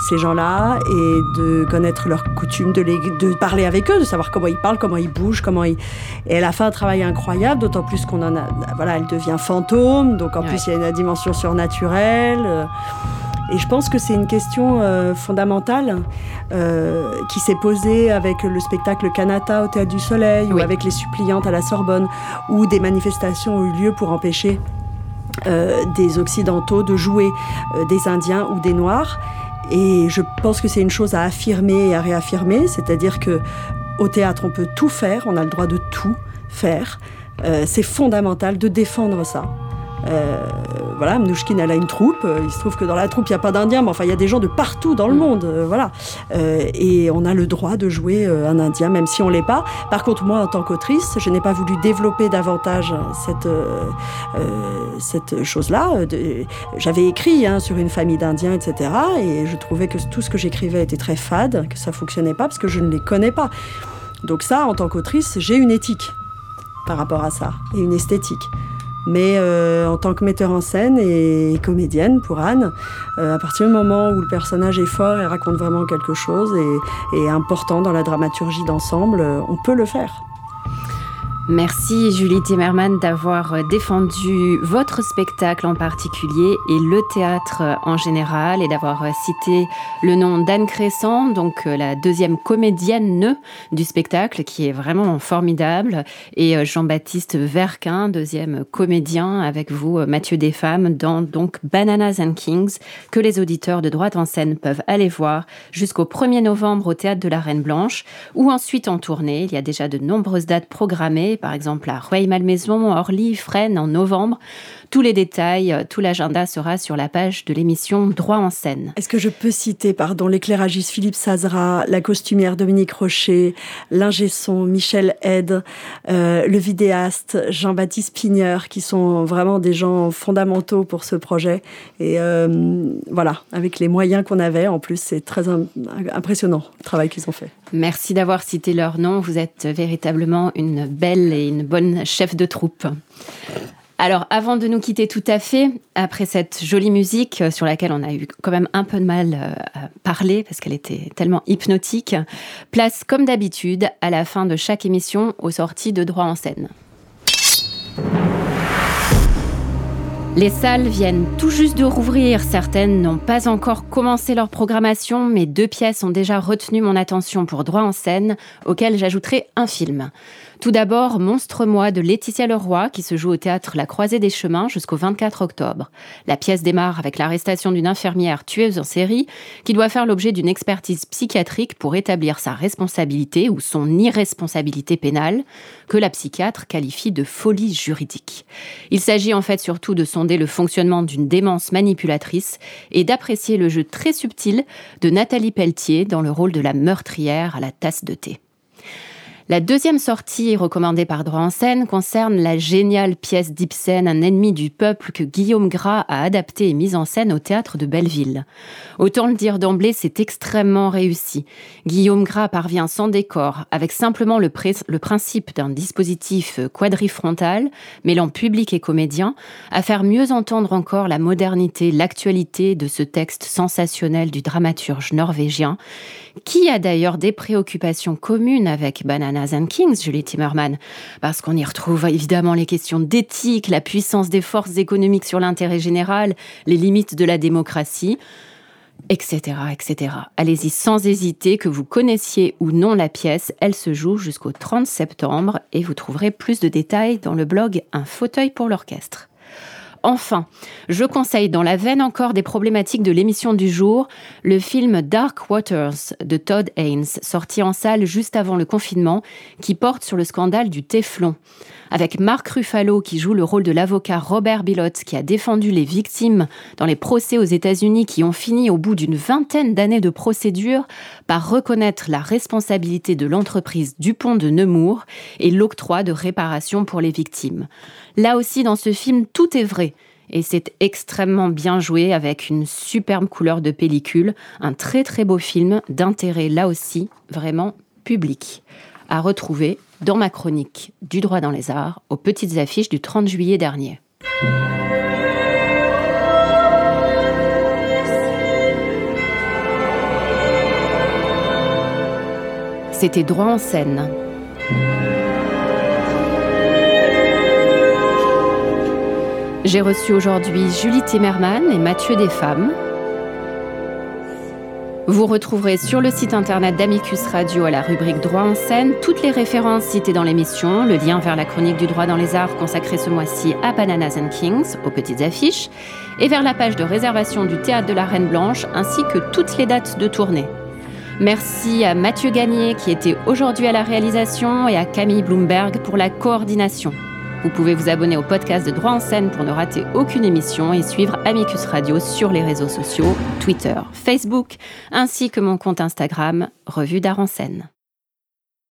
ces gens-là et de connaître leurs coutumes, de, de parler avec eux, de savoir comment ils parlent, comment ils bougent, comment ils... Et elle a fait un travail incroyable, d'autant plus qu'on en a... Voilà, elle devient fantôme, donc en plus il y a une dimension surnaturelle. Et je pense que c'est une question euh, fondamentale euh, qui s'est posée avec le spectacle Kanata au Théâtre du Soleil ou avec les suppliantes à la Sorbonne, où des manifestations ont eu lieu pour empêcher euh, des Occidentaux de jouer des Indiens ou des Noirs. Et je pense que c'est une chose à affirmer et à réaffirmer, c'est-à-dire que au théâtre on peut tout faire, on a le droit de tout faire. c'est fondamental de défendre ça. Euh, voilà, Mnouchkine, elle a une troupe. Euh, il se trouve que dans la troupe, il n'y a pas d'Indiens, mais enfin, il y a des gens de partout dans le mm. monde. Euh, voilà. et on a le droit de jouer un Indien, même si on l'est pas. Par contre, moi, en tant qu'autrice, je n'ai pas voulu développer davantage cette, cette chose-là. J'avais écrit hein, sur une famille d'Indiens, etc. Et je trouvais que tout ce que j'écrivais était très fade, que ça fonctionnait pas, parce que je ne les connais pas. Donc ça, en tant qu'autrice, j'ai une éthique par rapport à ça, et une esthétique. Mais euh, en tant que metteur en scène et comédienne pour Anne, euh, à partir du moment où le personnage est fort et raconte vraiment quelque chose et, et important dans la dramaturgie d'ensemble, euh, on peut le faire. Merci Julie Timmerman d'avoir euh, défendu votre spectacle en particulier et le théâtre euh, en général et d'avoir euh, cité le nom d'Anne Crescent, donc la deuxième comédienne du spectacle qui est vraiment formidable et Jean-Baptiste Verquin, deuxième comédien avec vous Mathieu Desfemmes dans donc Bananas and Kings que les auditeurs de droite en scène peuvent aller voir jusqu'au 1er novembre au théâtre de la Reine Blanche ou ensuite en tournée. Il y a déjà de nombreuses dates programmées par exemple à Rueil-Malmaison, Orly, Fresnes en novembre. Tous les détails, euh, tout l'agenda sera sur la page de l'émission Droit en scène. Est-ce que je peux citer, pardon, l'éclairagiste Philippe Sazra, la costumière Dominique Rocher, l'ingé son Michel Ed, euh, le vidéaste Jean-Baptiste Pigneur, qui sont vraiment des gens fondamentaux pour ce projet. Et euh, voilà, avec les moyens qu'on avait, en plus, c'est très impressionnant le travail qu'ils ont fait. Merci d'avoir cité leur nom. Vous êtes véritablement une belle et une bonne chef de troupe. Alors, avant de nous quitter tout à fait, après cette jolie musique euh, sur laquelle on a eu quand même un peu de mal euh, à parler parce qu'elle était tellement hypnotique, place comme d'habitude à la fin de chaque émission aux sorties de droit en scène. Les salles viennent tout juste de rouvrir, certaines n'ont pas encore commencé leur programmation, mais deux pièces ont déjà retenu mon attention pour droit en scène, auxquelles j'ajouterai un film. Tout d'abord, Monstre-moi de Laetitia Leroy, qui se joue au théâtre La Croisée des Chemins jusqu'au 24 octobre. La pièce démarre avec l'arrestation d'une infirmière tueuse en série qui doit faire l'objet d'une expertise psychiatrique pour établir sa responsabilité ou son irresponsabilité pénale, que la psychiatre qualifie de folie juridique. Il s'agit en fait surtout de sonder le fonctionnement d'une démence manipulatrice et d'apprécier le jeu très subtil de Nathalie Pelletier dans le rôle de la meurtrière à la tasse de thé. La deuxième sortie recommandée par Droit en scène concerne la géniale pièce d'Ibsen Un ennemi du peuple que Guillaume Gras a adaptée et mise en scène au théâtre de Belleville. Autant le dire d'emblée, c'est extrêmement réussi. Guillaume Gras parvient sans décor, avec simplement le, le principe d'un dispositif quadrifrontal, mêlant public et comédien, à faire mieux entendre encore la modernité, l'actualité de ce texte sensationnel du dramaturge norvégien, qui a d'ailleurs des préoccupations communes avec Bananas and Kings, Julie Timmerman, parce qu'on y retrouve évidemment les questions d'éthique, la puissance des forces économiques sur l'intérêt général, les limites de la démocratie, etc., etc. Allez-y sans hésiter, que vous connaissiez ou non la pièce, elle se joue jusqu'au 30 septembre et vous trouverez plus de détails dans le blog Un fauteuil pour l'orchestre. Enfin, je conseille dans la veine encore des problématiques de l'émission du jour, le film Dark Waters de Todd Haynes, sorti en salle juste avant le confinement, qui porte sur le scandale du Téflon. Avec Marc Ruffalo qui joue le rôle de l'avocat Robert Bilotte qui a défendu les victimes dans les procès aux États-Unis qui ont fini au bout d'une vingtaine d'années de procédure par reconnaître la responsabilité de l'entreprise Dupont de Nemours et l'octroi de réparation pour les victimes. Là aussi, dans ce film, tout est vrai. Et c'est extrêmement bien joué avec une superbe couleur de pellicule, un très très beau film d'intérêt là aussi vraiment public. À retrouver dans ma chronique du droit dans les arts aux petites affiches du 30 juillet dernier. C'était droit en scène. J'ai reçu aujourd'hui Julie Timmerman et Mathieu Desfemmes. Vous retrouverez sur le site internet d'Amicus Radio à la rubrique Droit en scène toutes les références citées dans l'émission, le lien vers la chronique du droit dans les arts consacrée ce mois-ci à Bananas and Kings, aux petites affiches, et vers la page de réservation du Théâtre de la Reine Blanche, ainsi que toutes les dates de tournée. Merci à Mathieu Gagné qui était aujourd'hui à la réalisation et à Camille Bloomberg pour la coordination. Vous pouvez vous abonner au podcast de Droit en scène pour ne rater aucune émission et suivre Amicus Radio sur les réseaux sociaux, Twitter, Facebook, ainsi que mon compte Instagram, Revue d'Art en scène.